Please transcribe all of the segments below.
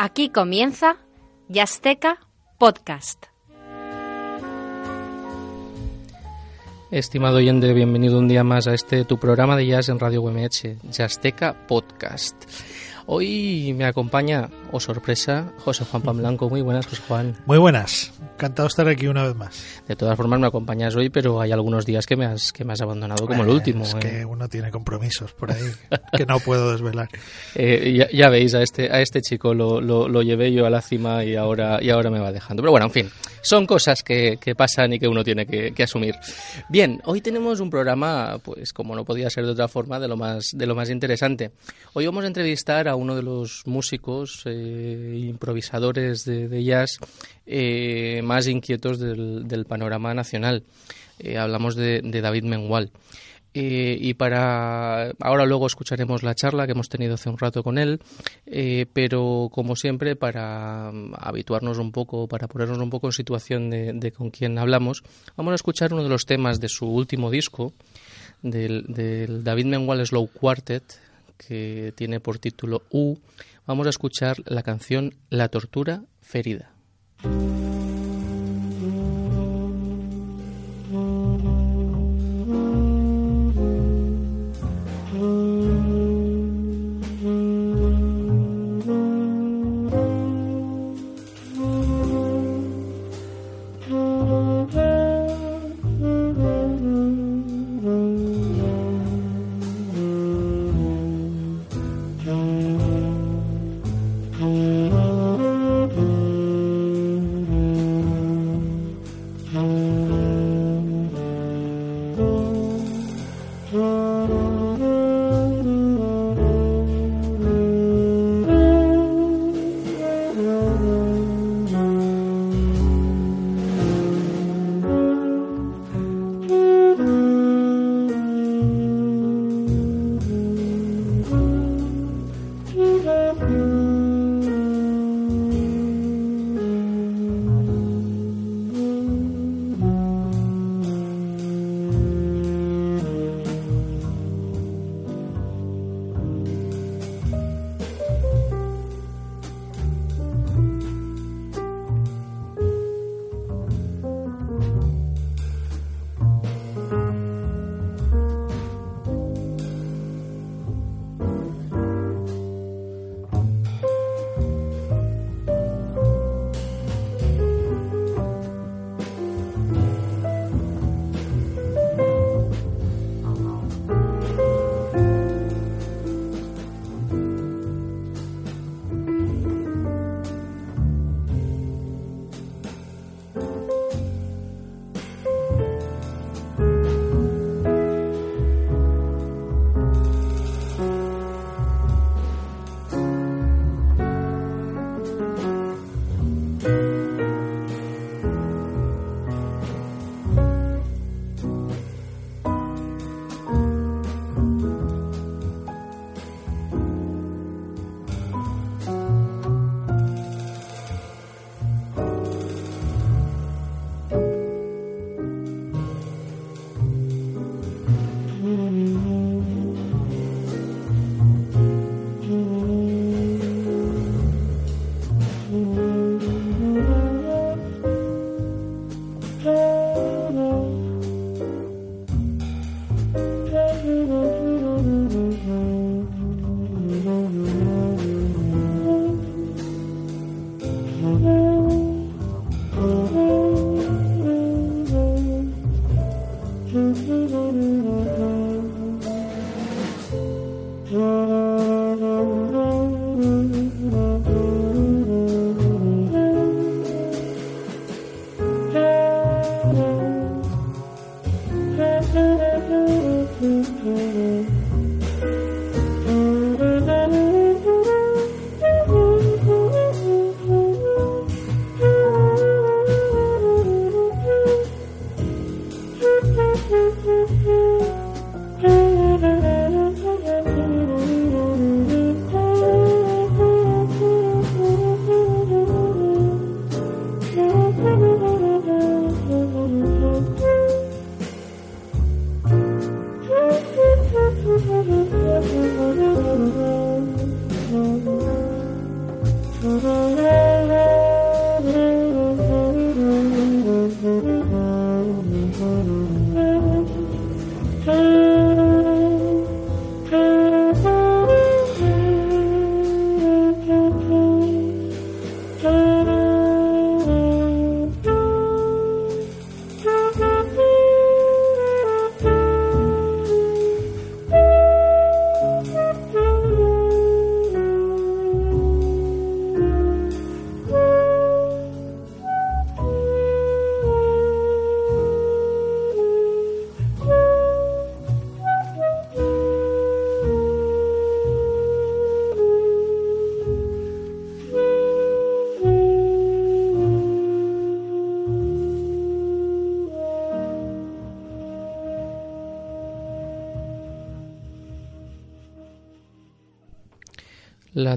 Aquí comienza Yasteca Podcast. Estimado oyente, bienvenido un día más a este tu programa de jazz en Radio UMH, Yasteca Podcast. Hoy me acompaña, o oh sorpresa, José Juan Pamblanco. Muy buenas, José Juan. Muy buenas. Encantado de estar aquí una vez más. De todas formas me acompañas hoy, pero hay algunos días que me has, que me has abandonado como el último. Es ¿eh? que uno tiene compromisos por ahí que no puedo desvelar. Eh, ya, ya, veis, a este, a este chico lo, lo, lo, llevé yo a la cima y ahora, y ahora me va dejando. Pero bueno, en fin, son cosas que, que pasan y que uno tiene que, que, asumir. Bien, hoy tenemos un programa, pues como no podía ser de otra forma, de lo más, de lo más interesante. Hoy vamos a entrevistar a uno de los músicos, improvisadores de, jazz eh, más inquietos del, del panorama nacional. Eh, hablamos de, David Mengual. Eh, y para ahora luego escucharemos la charla que hemos tenido hace un rato con él, pero como siempre para um, habituarnos un poco, para ponernos un poco en situación de, de, con quién hablamos, vamos a escuchar uno de los temas de su último disco, del, del David Mengual Slow Quartet, que tiene por título U. Vamos a escuchar la canción La tortura ferida.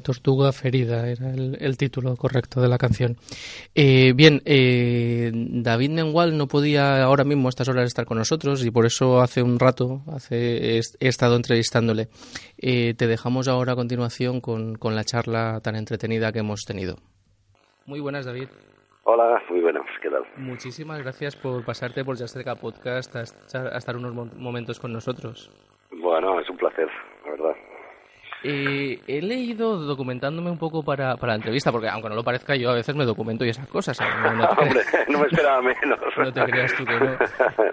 Tortuga ferida era el, título correcto de la canción. Eh, bien, eh, David Mengual no podía ahora mismo a estas horas estar con nosotros y por eso hace un rato hace, he, estado entrevistándole. Eh, te dejamos ahora a continuación con, con la charla tan entretenida que hemos tenido. Muy buenas, David. Hola, muy buenas, ¿qué tal? Muchísimas gracias por pasarte por Yasterca Podcast a estar unos momentos con nosotros. Bueno, es un placer. Eh, he leído documentándome un poco para, para la entrevista, porque aunque no lo parezca, yo a veces me documento y esas cosas. No, me esperaba menos. no te creas tú que no.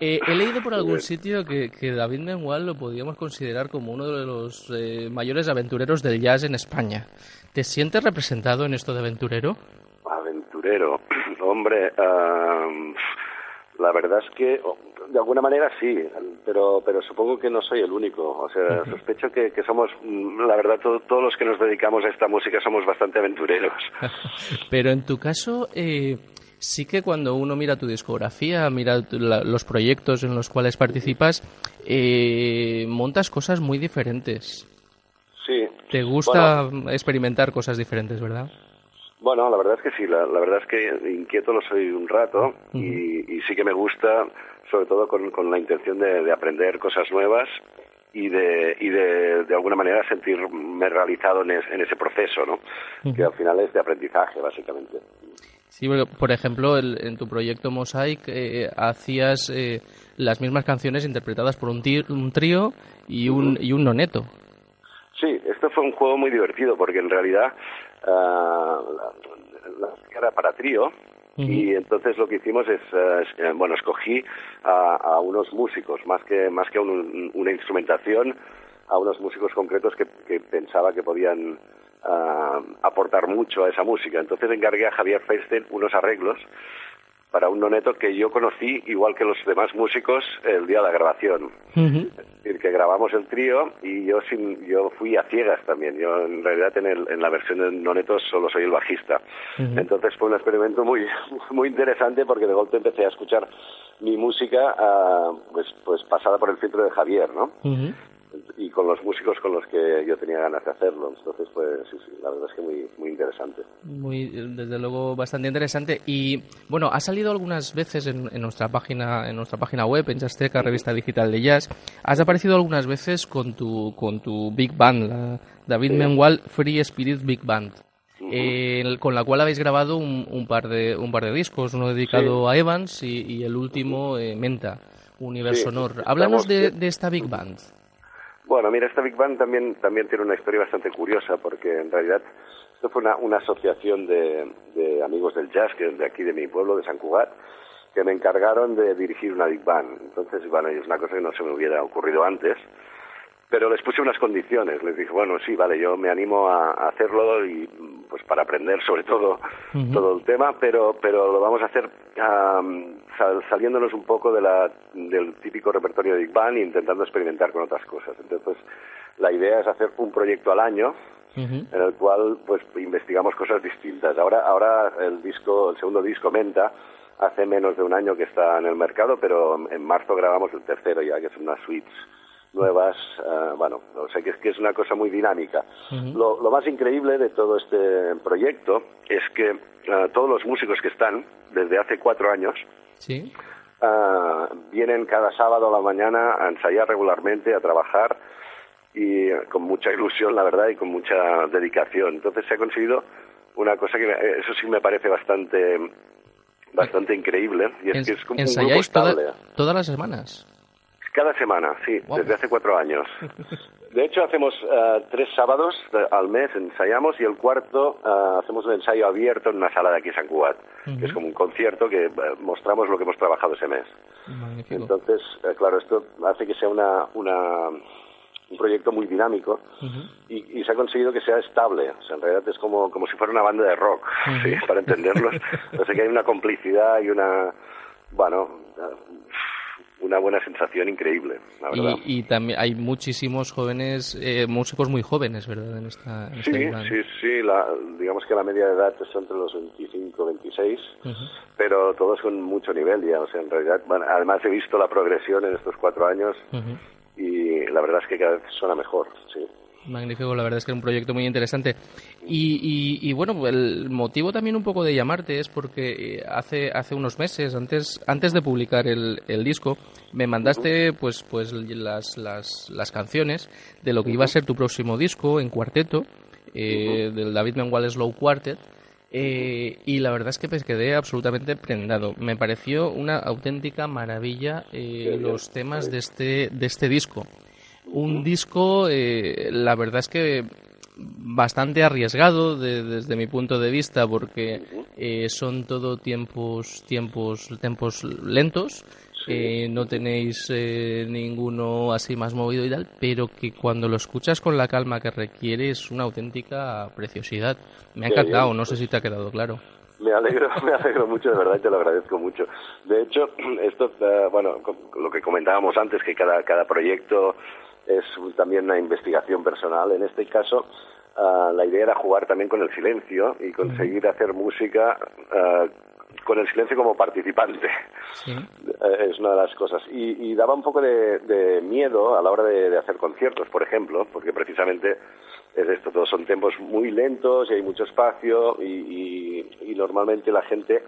Eh, he leído por algún sitio que, que David Mengual lo podíamos considerar como uno de los eh, mayores aventureros del jazz en España. ¿Te sientes representado en esto de aventurero? Aventurero. Hombre, la verdad es que de alguna manera sí, pero, pero supongo que no soy el único. O sea, sospecho que, que somos, la verdad, todos los que nos dedicamos a esta música somos bastante aventureros. pero en tu caso, eh, sí que cuando uno mira tu discografía, mira los proyectos en los cuales participas, eh, montas cosas muy diferentes. Sí. Te gusta experimentar cosas diferentes, ¿verdad? Bueno, la verdad es que sí, la, verdad es que inquieto lo soy un rato y, sí que me gusta, sobre todo con, con la intención de, aprender cosas nuevas y de, y de, de alguna manera sentirme realizado en, en ese proceso, ¿no? Que al final es de aprendizaje, básicamente. Sí, por ejemplo, en tu proyecto Mosaic eh, hacías eh, las mismas canciones interpretadas por un, un trío y un, y un noneto. Sí, esto fue un juego muy divertido porque en realidad uh, la, era para trío y entonces lo que hicimos es, eh, eh, bueno, escogí a, unos músicos, más que, más que una instrumentación, a unos músicos concretos que, pensaba que podían aportar mucho a esa música. Entonces encargué a Javier Feinstein unos arreglos para un noneto que yo conocí igual que los demás músicos el día de la grabación. Es decir, que grabamos el trío y yo sin, yo fui a ciegas también. Yo en realidad en, el, en la versión de noneto solo soy el bajista. Entonces fue un experimento muy muy interesante porque de golpe empecé a escuchar mi música ah, pues pues pasada por el filtro de Javier, ¿no? Y con los músicos con los que yo tenía ganas de hacerlo. Entonces, pues sí, sí, la verdad es que muy, muy interesante. Muy, desde luego, bastante interesante. Y bueno, ha salido algunas veces en, nuestra página, en nuestra página web, en Jazzteca, revista digital de jazz. Has aparecido algunas veces con tu, con tu big band, la David Mengual Free Spirit Big Band. con la cual habéis grabado un, par de un par de discos, uno dedicado a Evans y, el último eh, Menta, Universo Honor. Háblanos de, de esta big band. Bueno, mira, esta Big Band también, también tiene una historia bastante curiosa porque en realidad esto fue una, una asociación de, de, amigos del jazz que es de aquí de mi pueblo, de San Cugat, que me encargaron de dirigir una Big Band. Entonces, bueno, es una cosa que no se me hubiera ocurrido antes pero les puse unas condiciones. Les dije, bueno, sí, vale, yo me animo a, hacerlo y pues para aprender sobre todo todo el tema, pero pero lo vamos a hacer saliéndonos un poco de la, del típico repertorio de Big Bang e intentando experimentar con otras cosas. Entonces, la idea es hacer un proyecto al año en el cual pues investigamos cosas distintas. Ahora ahora el disco, el segundo disco Menta hace menos de un año que está en el mercado, pero en marzo grabamos el tercero ya, que es una suites nuevas, uh, bueno, o sea que es, que es una cosa muy dinámica. lo, lo, más increíble de todo este proyecto es que uh, todos los músicos que están desde hace cuatro años ¿Sí? uh, vienen cada sábado a la mañana a ensayar regularmente, a trabajar y con mucha ilusión, la verdad, y con mucha dedicación. Entonces se ha conseguido una cosa que eso sí me parece bastante bastante increíble y es que es como un grupo estable. todas las semanas. Cada semana, sí, desde hace cuatro años. De hecho, hacemos eh, tres sábados al mes, ensayamos, y el cuarto eh, hacemos un ensayo abierto en una sala de aquí San Cugat, que es como un concierto que eh, mostramos lo que hemos trabajado ese mes. Entonces, claro, esto hace que sea una, una un proyecto muy dinámico y, se ha conseguido que sea estable. O sea, en realidad es como, como si fuera una banda de rock, ¿sí? para entenderlos. o sea, que hay una complicidad y una, bueno, una buena sensación increíble, la verdad. Y, también hay muchísimos jóvenes, eh, músicos muy jóvenes, ¿verdad? En esta, sí, sí, sí, la, digamos que la media de edad está entre los 25 26, pero todos con mucho nivel ya, o sea, en realidad, además he visto la progresión en estos cuatro años y la verdad es que cada vez suena mejor, sí. Magnífico, la verdad es que es un proyecto muy interesante. Y, y, bueno, el motivo también un poco de llamarte es porque eh, hace, hace unos meses, antes, antes de publicar el, el disco, me mandaste pues, pues las, las, las canciones de lo que iba a ser tu próximo disco en cuarteto, eh, del David Mengual Slow Quartet. Eh, y la verdad es que me quedé absolutamente prendado. Me pareció una auténtica maravilla los temas de este, de este disco. Un disco, eh, la verdad es que bastante arriesgado desde mi punto de vista porque eh, son todo tiempos tiempos tiempos lentos eh, no tenéis ninguno así más movido y tal pero que cuando lo escuchas con la calma que requiere es una auténtica preciosidad. Me ha encantado no sé si te ha quedado claro. Me alegro, me alegro mucho, de verdad, y te lo agradezco mucho. De hecho, esto, bueno, lo que comentábamos antes, que cada, cada proyecto es también una investigación personal. En este caso, ah, la idea era jugar también con el silencio y conseguir hacer música ah, con el silencio como participante. Eh, es una de las cosas. Y, daba un poco de, miedo a la hora de, hacer conciertos, por ejemplo, porque precisamente es esto, todos son tiempos muy lentos y hay mucho espacio y normalmente la gente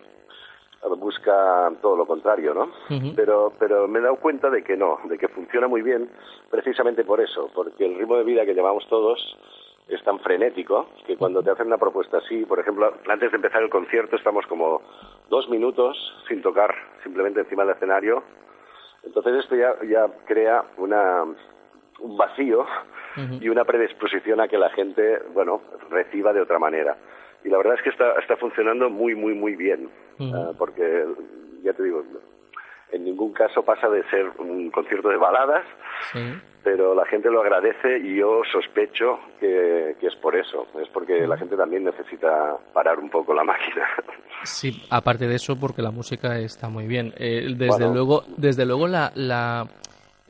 busca todo lo contrario, ¿no? pero, pero me he dado cuenta de que no, de que funciona muy bien precisamente por eso, porque el ritmo de vida que llevamos todos es tan frenético que cuando te hacen una propuesta así, por ejemplo, antes de empezar el concierto estamos como dos minutos sin tocar, simplemente encima del escenario. Entonces esto ya, ya crea una, un vacío y una predisposición a que la gente, bueno, reciba de otra manera y la verdad es que está, está funcionando muy, muy, muy bien, ah, porque, ya te digo, en ningún caso pasa de ser un concierto de baladas, pero la gente lo agradece y yo sospecho que, es por eso, es porque la gente también necesita parar un poco la máquina. Sí, aparte de eso, porque la música está muy bien. Eh, desde luego, desde luego la, la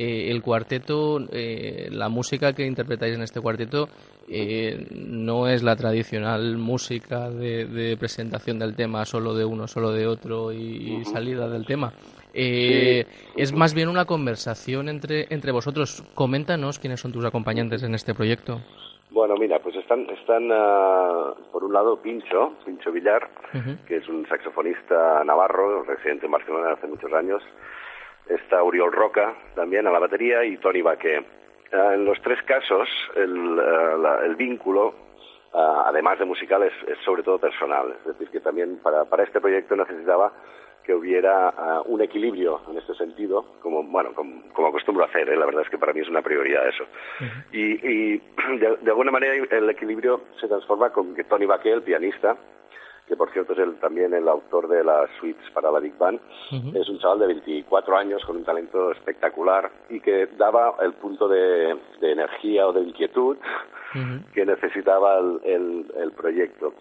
eh, el cuarteto, eh, la música que interpretáis en este cuarteto eh, no es la tradicional música de, presentación del tema solo de uno, solo de otro y, salida del tema. Es más bien una conversación entre, entre vosotros. Coméntanos quiénes son tus acompañantes en este proyecto. Bueno, mira, pues están, están ah, por un lado Pincho, Pincho Villar, que es un saxofonista navarro, residente en Barcelona hace muchos años, está Uriol Roca también a la batería y Tony Baque. Eh, en los tres casos el, eh, vínculo, eh, además de musical, es, sobre todo personal. Es decir, que también para, para este proyecto necesitaba que hubiera un equilibrio en este sentido, como bueno, como, acostumbro a hacer, la verdad es que para mí es una prioridad eso. Y, de, de, alguna manera el equilibrio se transforma con que Tony Baque, el pianista, que por cierto es el, también el autor de las suites para la Big Band. Es un chaval de 24 años con un talento espectacular y que daba el punto de, energía o de inquietud que necesitaba el, el proyecto.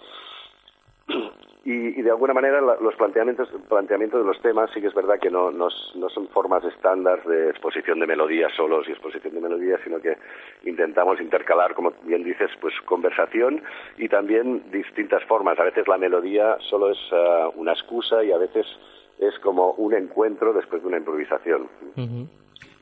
Y, de alguna manera los planteamientos, planteamientos de los temas sí que es verdad que no, no, son formas estándar de exposición de melodías solos y exposición de melodías, sino que intentamos intercalar, como bien dices, pues conversación y también distintas formas. A veces la melodía solo es ah, una excusa y a veces es como un encuentro después de una improvisación.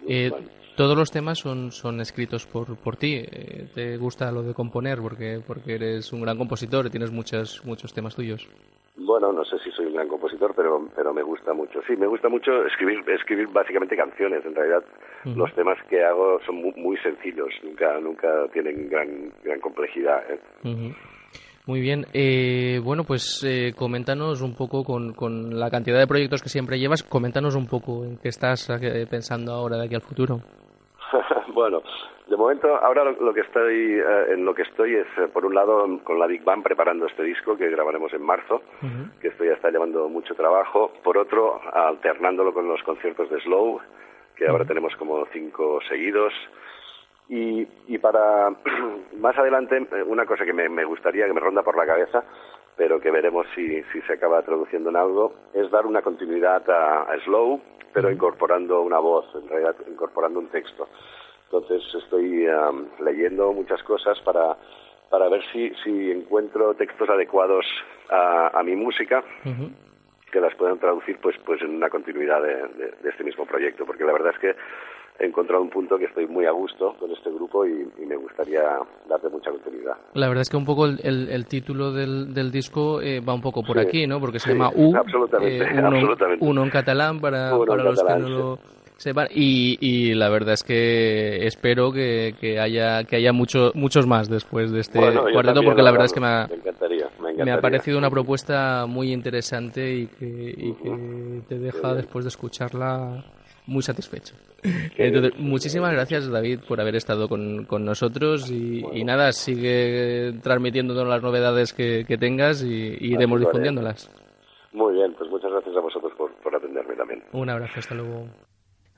Eh, todos los temas son, son escritos por, por ti. Eh, ¿Te gusta lo de componer? Porque, porque eres un gran compositor y tienes muchos, muchos temas tuyos. Bueno, no sé si soy un gran compositor, pero, pero me gusta mucho. Sí, me gusta mucho escribir, escribir básicamente canciones. En realidad, los temas que hago son muy, sencillos, nunca, nunca tienen gran, gran complejidad. ¿eh? Muy bien. Eh, bueno, pues eh, coméntanos un poco con, con la cantidad de proyectos que siempre llevas, coméntanos un poco en qué estás pensando ahora de aquí al futuro. bueno, de momento, ahora lo, que estoy, eh, en lo que estoy es, eh, por un lado, con la Big Bang preparando este disco que grabaremos en marzo, que esto ya está llevando mucho trabajo. Por otro, alternándolo con los conciertos de Slow, que ahora tenemos como cinco seguidos. Y, y para más adelante, eh, una cosa que me, gustaría, que me ronda por la cabeza, pero que veremos si, si se acaba traduciendo en algo, es dar una continuidad a Slow, pero incorporando una voz, en realidad incorporando un texto. Entonces estoy leyendo muchas cosas para, para ver si, si encuentro textos adecuados a, mi música. que las puedan traducir pues pues en una continuidad de, este mismo proyecto porque la verdad es que he encontrado un punto que estoy muy a gusto con este grupo y, me gustaría darte mucha continuidad. La verdad es que un poco el, el, título del, del disco eh, va un poco por aquí, ¿no? Porque se llama U, absolutamente, eh, uno, absolutamente. uno, en catalán para, para los que no lo sepan. Y, y, la verdad es que espero que, que haya que haya mucho, muchos más después de este cuarteto, porque la verdad es que me ha, me, ha parecido una propuesta muy interesante y que, y que te deja después de escucharla muy satisfecho. Entonces, muchísimas gracias David por haber estado con, con nosotros y, nada, sigue transmitiéndonos las novedades que, tengas y, iremos difundiéndolas. Muy bien, pues muchas gracias a vosotros por, por atenderme también. Un abrazo, hasta luego.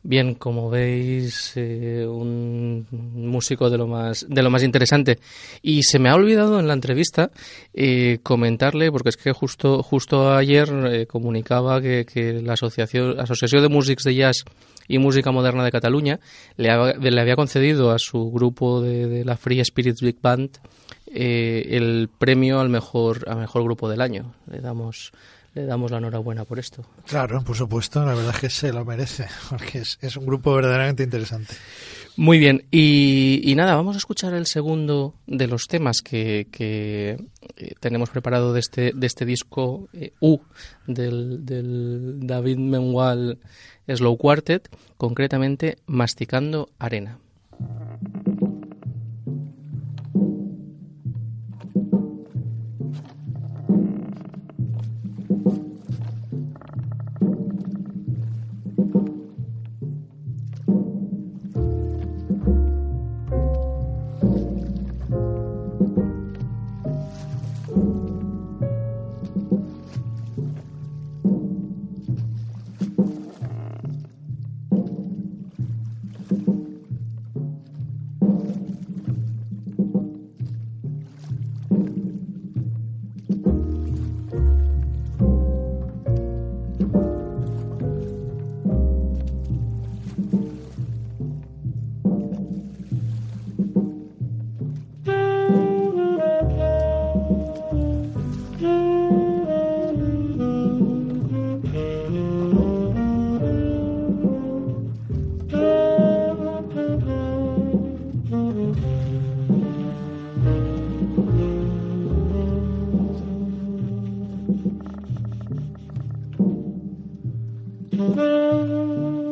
Bien, como veis, eh, un músico de lo más de lo más interesante. Y se me ha olvidado en la entrevista eh, comentarle, porque es que justo justo ayer eh, comunicaba que, que, la asociación Asociación de Músics de Jazz y Música Moderna de Cataluña le, le había concedido a su grupo de, de la Free Spirits Big Band el premio al mejor al mejor grupo del año. Le damos le damos la enhorabuena por esto. Claro, por supuesto, la verdad es que se lo merece, porque es, un grupo verdaderamente interesante. Muy bien, y, nada, vamos a escuchar el segundo de los temas que, eh, tenemos preparado de este, de este disco eh, U del, del David Mengual Slow Quartet, concretamente Masticando Arena. 嗯。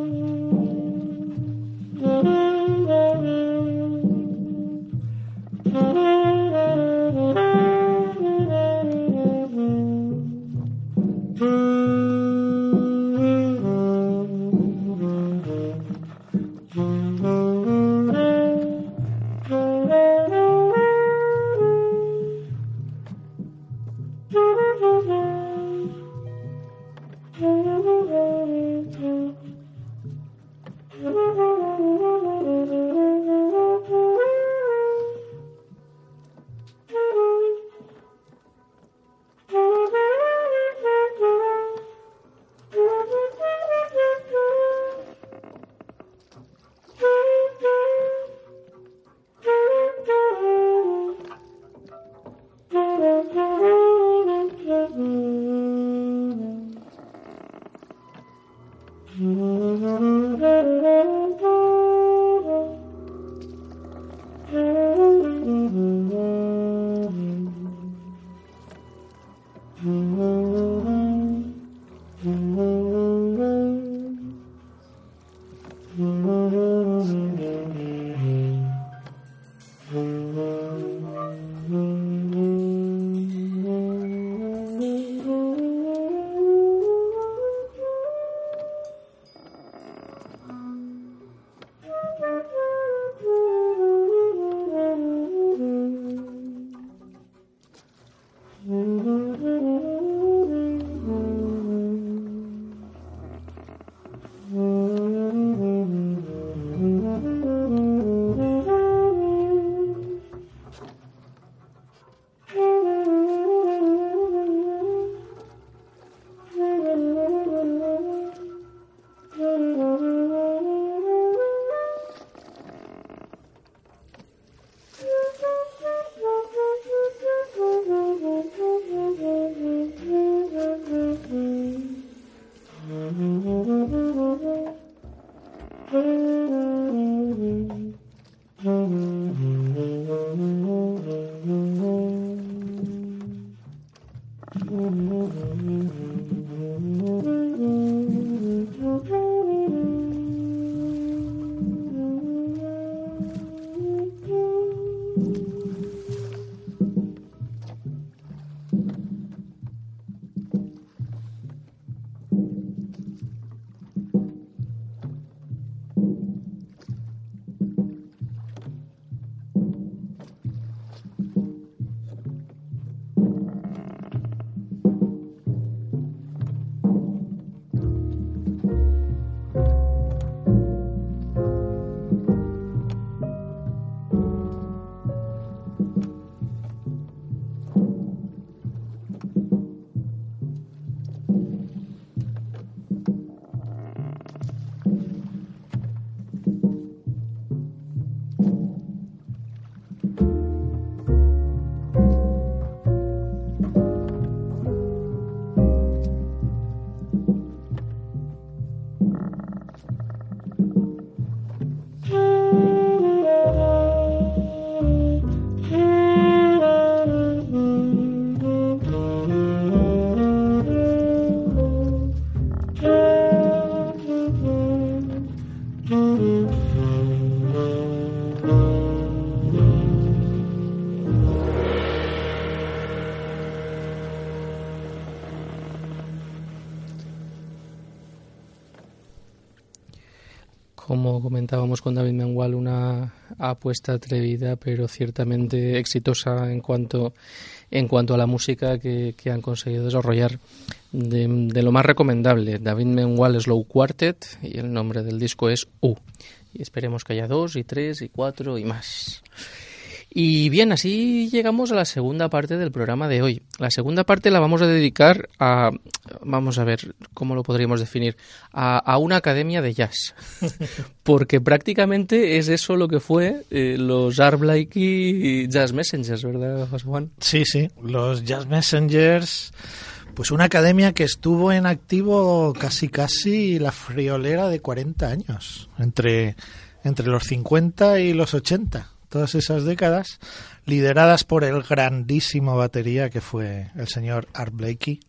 Con David Mengual, una apuesta atrevida, pero ciertamente exitosa en cuanto, en cuanto a la música que, han conseguido desarrollar de, de, lo más recomendable. David Mengual Slow Quartet y el nombre del disco es U. Y esperemos que haya dos y tres y cuatro y más. Y bien, así llegamos a la segunda parte del programa de hoy. La segunda parte la vamos a dedicar a, vamos a ver, ¿cómo lo podríamos definir? A, una academia de jazz. Porque prácticamente es eso lo que fue eh, los Art Blakey Jazz Messengers, ¿verdad, José Juan? Sí, sí, los Jazz Messengers pues una academia que estuvo en activo casi casi la friolera de 40 años, entre, entre los 50 y los 80 todas esas décadas, lideradas por el grandísimo batería que fue el señor Art Blakey.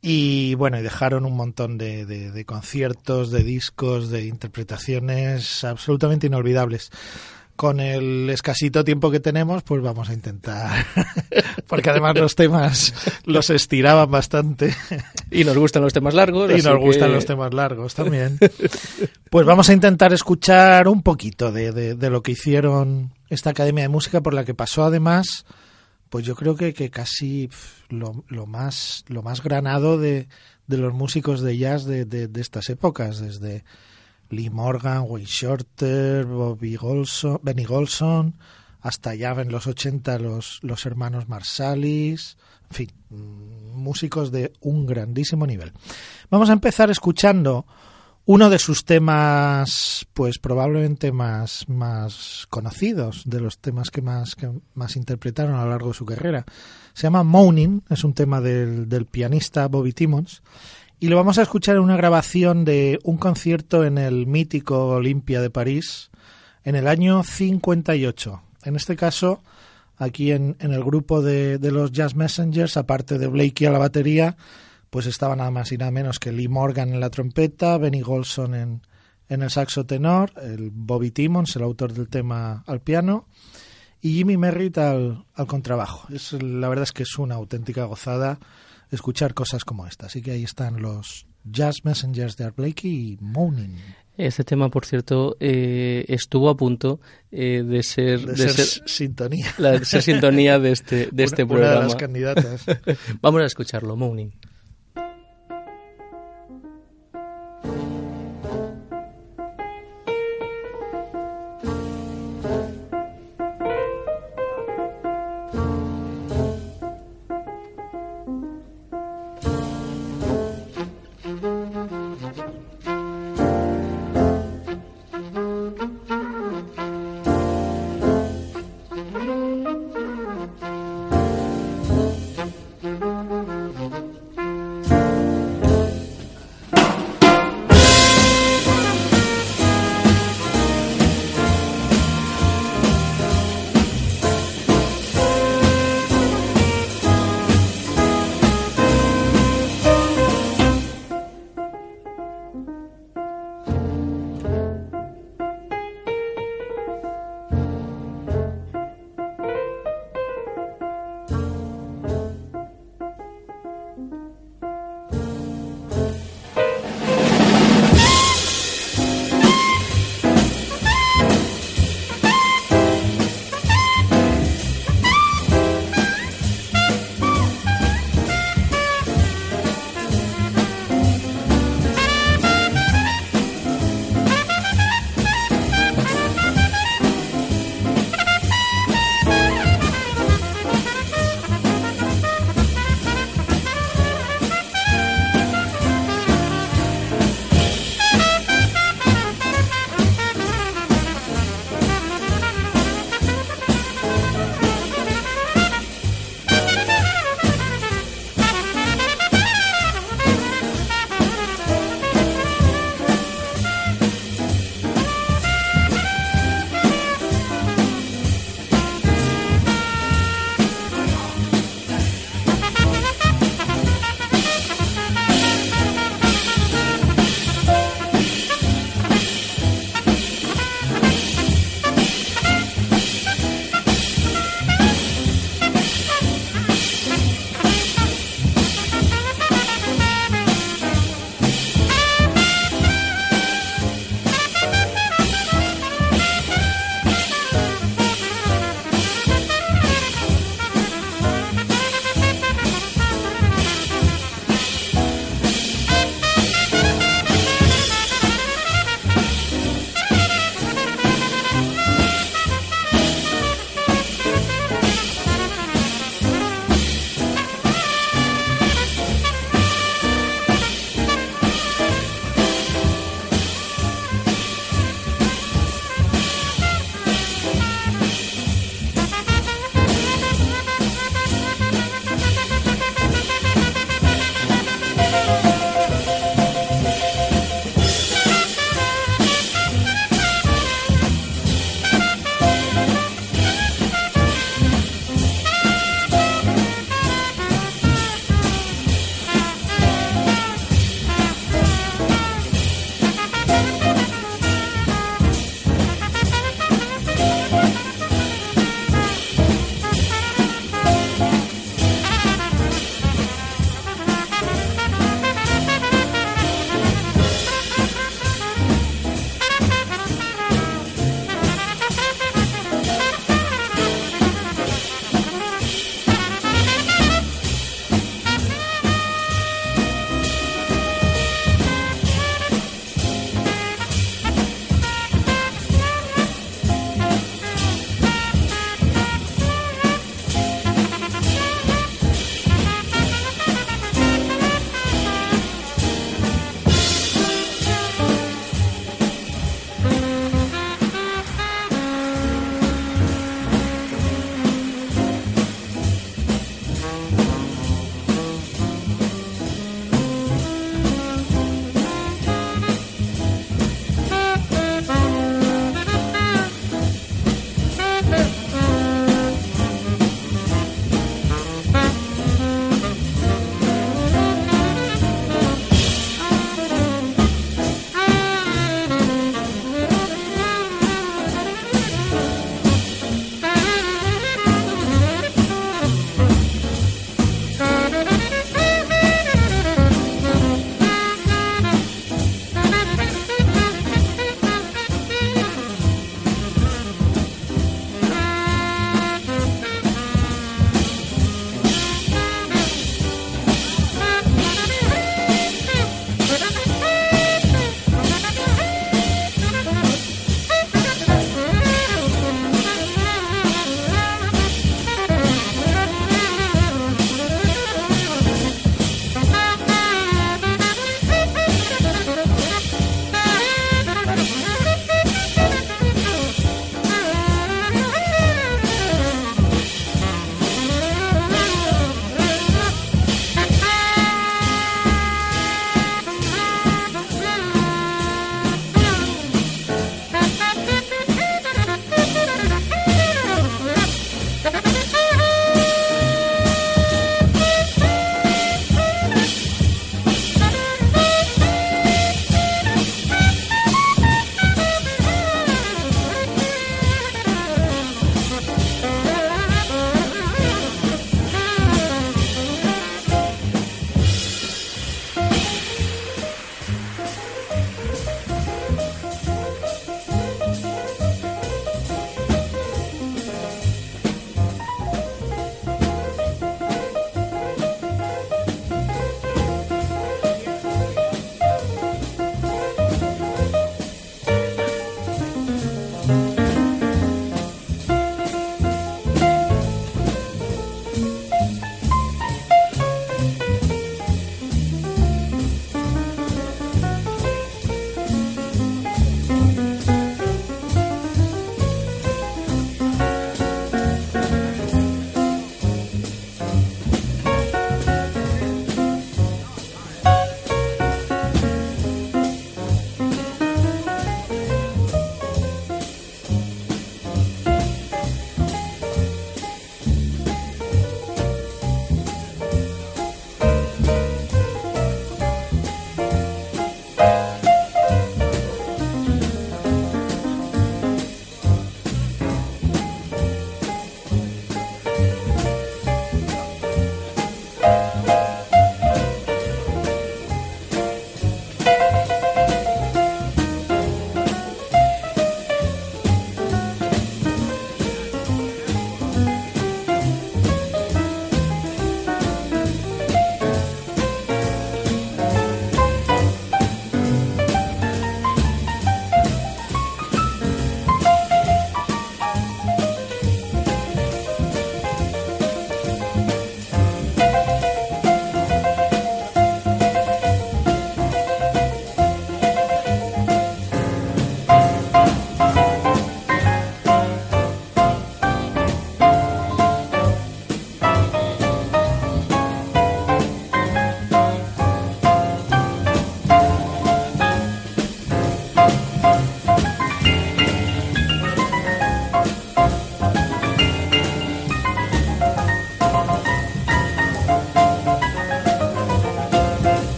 Y bueno, y dejaron un montón de, de, conciertos, de discos, de interpretaciones absolutamente inolvidables con el escasito tiempo que tenemos, pues vamos a intentar, porque además los temas los estiraban bastante. Y nos gustan los temas largos. Y nos gustan los temas largos también. Pues vamos a intentar escuchar un poquito de, de, lo que hicieron esta Academia de Música por la que pasó además, pues yo creo que, que casi lo, lo, más, lo más granado de, de los músicos de jazz de, de estas épocas, desde Lee Morgan, Wayne Shorter, Bobby Golson, Benny Golson, hasta ya en los 80 los, los hermanos Marsalis, en fin, músicos de un grandísimo nivel. Vamos a empezar escuchando uno de sus temas, pues probablemente más, más conocidos, de los temas que más, que más interpretaron a lo largo de su carrera. Se llama Moaning, es un tema del, del pianista Bobby Timmons y lo vamos a escuchar en una grabación de un concierto en el mítico Olimpia de París en el año 58. En este caso, aquí en, el grupo de, los Jazz Messengers, aparte de Blakey a la batería, pues estaba nada más y nada menos que Lee Morgan en la trompeta, Benny Golson en, en el saxo tenor, el Bobby Timmons, el autor del tema al piano, y Jimmy Merritt al, al contrabajo. Es, la verdad es que es una auténtica gozada escuchar cosas como esta. Así que ahí están los Jazz Messengers de Art Blakey y Moaning. Este tema, por cierto, eh, estuvo a punto eh, de, ser, de, de ser, ser, sintonía. La, de ser sintonía de este, de una, este programa. Una de las candidatas. Vamos a escucharlo, Moaning.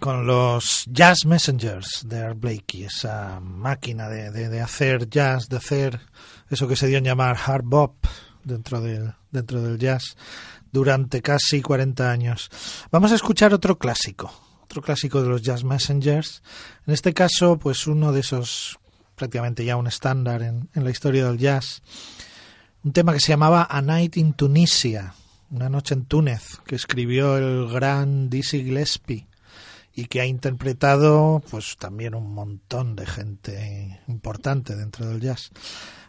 Con los Jazz Messengers de Art Blakey, esa máquina de, de, hacer jazz, de hacer eso que se dio en llamar hard bop dentro del, dentro del jazz durante casi 40 años. Vamos a escuchar otro clásico, otro clásico de los Jazz Messengers. En este caso, pues uno de esos prácticamente ya un estándar en, en la historia del jazz. Un tema que se llamaba A Night in Tunisia, una noche en Túnez, que escribió el gran Dizzy Gillespie y que ha interpretado pues también un montón de gente importante dentro del jazz.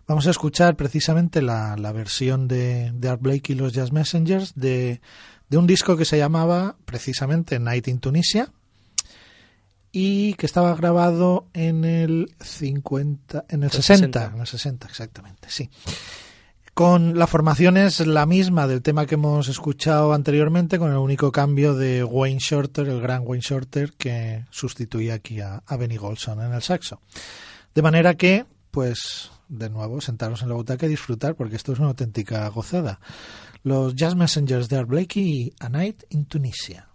Vamos a escuchar precisamente la, la versión de, de, Art Blake y los Jazz Messengers de, de un disco que se llamaba precisamente Night in Tunisia y que estaba grabado en el 50 en el 60, 60. en el 60 exactamente, sí con la formación es la misma del tema que hemos escuchado anteriormente, con el único cambio de Wayne Shorter, el gran Wayne Shorter, que sustituía aquí a, Benny Golson en el saxo. De manera que, pues, de nuevo, sentaros en la butaca y disfrutar, porque esto es una auténtica gozada. Los Jazz Messengers de Art Blakey A Night in Tunisia.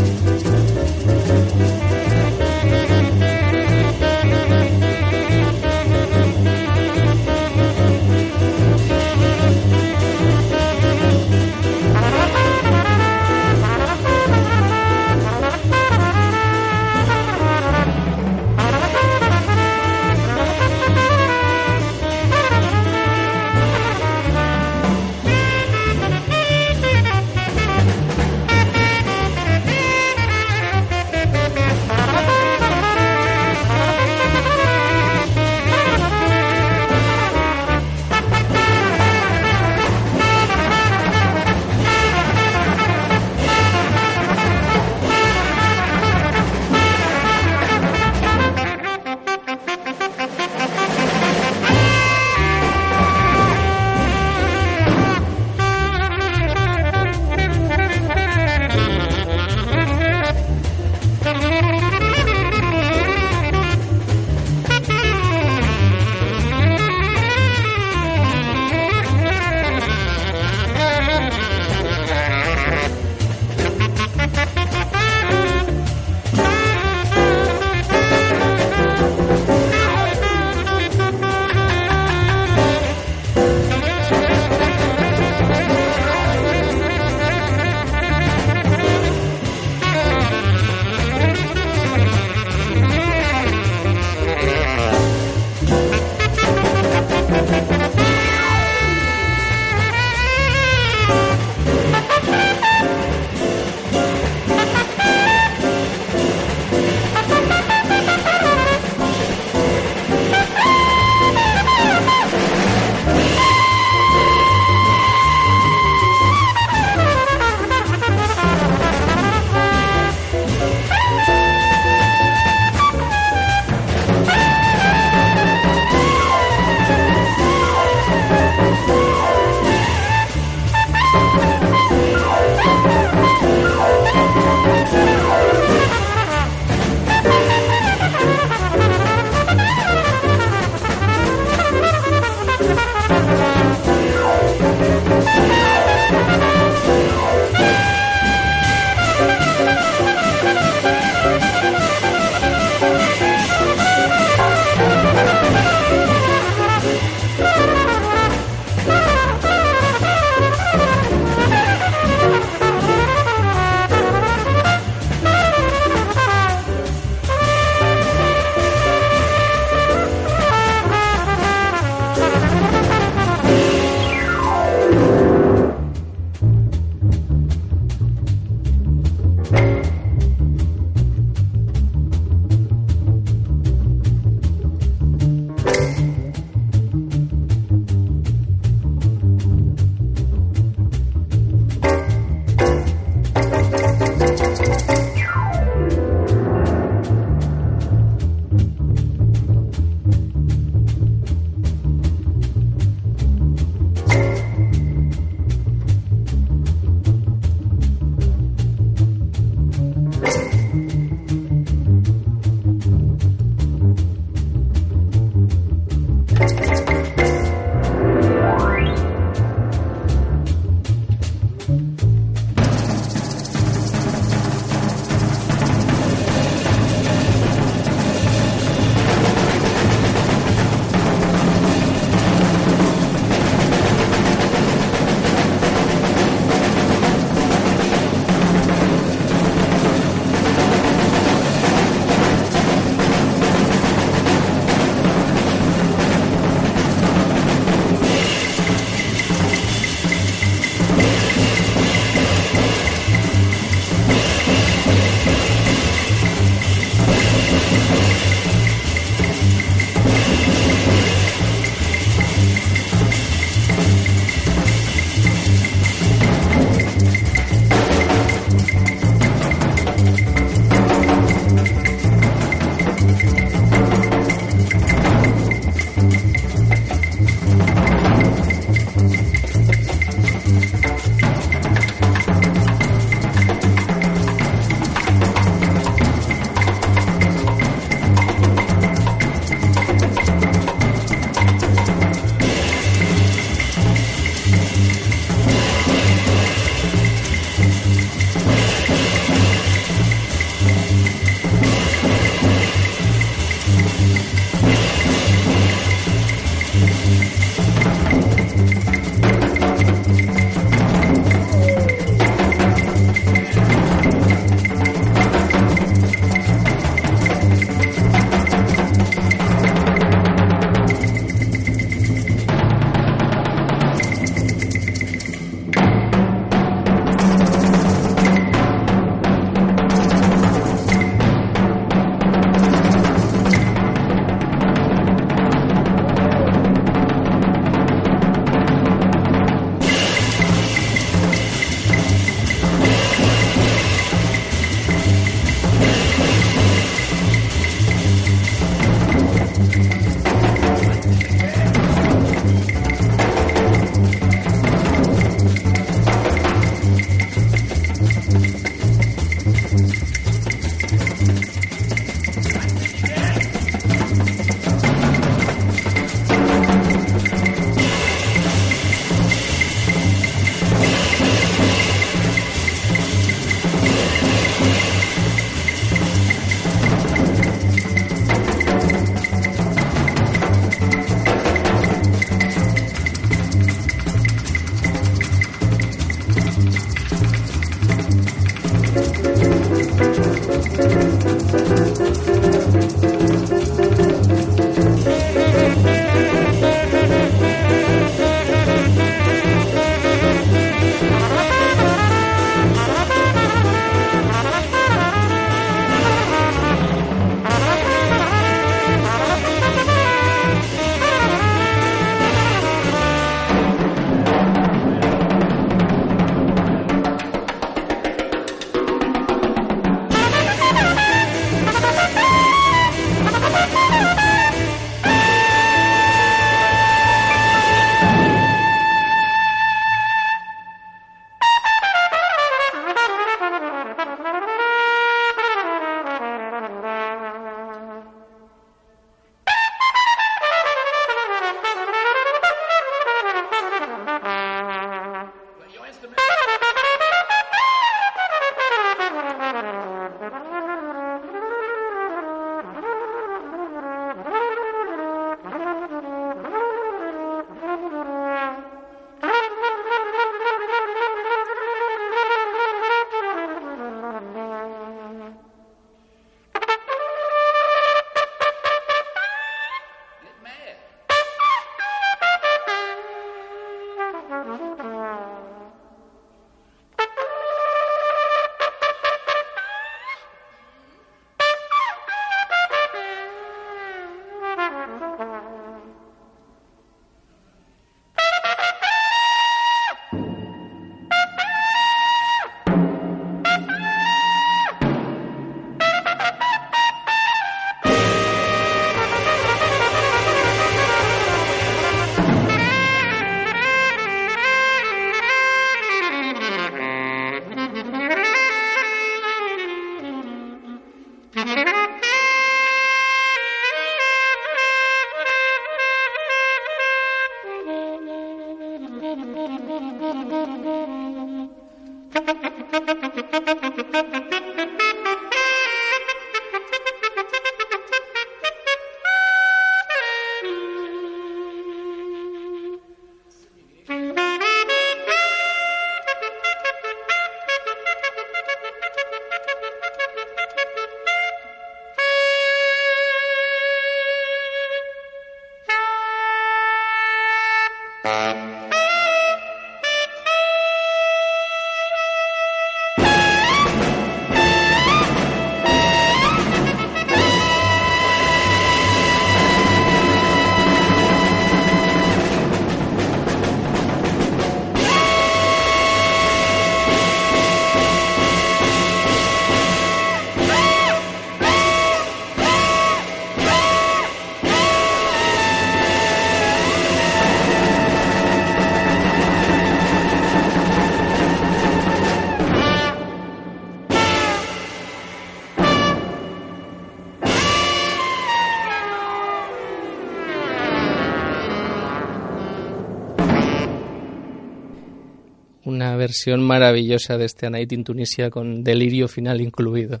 Versión maravillosa de este A Night in Tunisia con delirio final incluido.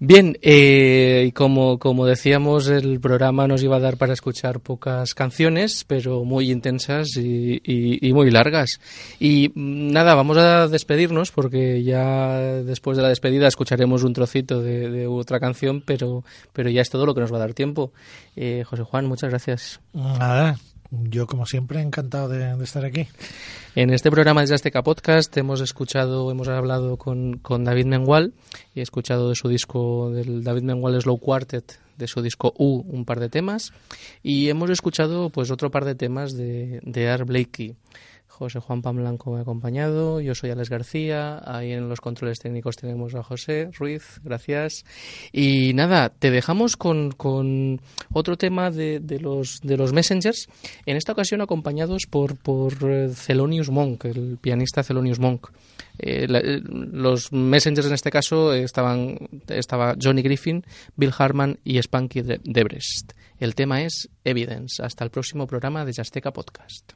Bien, eh, como, como decíamos, el programa nos iba a dar para escuchar pocas canciones, pero muy intensas y, y, muy largas. Y mm, nada, vamos a despedirnos porque ya después de la despedida escucharemos un trocito de, otra canción, pero, pero ya es todo lo que nos va a dar tiempo. Eh, José Juan, muchas gracias. Nada, yo, como siempre, encantado de, estar aquí. En este programa de Azteca Podcast hemos escuchado, hemos hablado con, David Mengual y he escuchado de su disco, del David Mengual Slow Quartet, de su disco U, un par de temas. Y hemos escuchado pues otro par de temas de, de Art Blakey. José Juan Pamblanco me ha acompañado, yo soy Alex García, ahí en los controles técnicos tenemos a José Ruiz, gracias. Y nada, te dejamos con, con otro tema de, de, los, de los Messengers, en esta ocasión acompañados por, por eh, Thelonious Monk, el pianista Thelonious Monk. Eh, eh, los Messengers en este caso estaban estaba Johnny Griffin, Bill Harman y Spanky Debrest. El tema es Evidence. Hasta el próximo programa de Jasteca Podcast.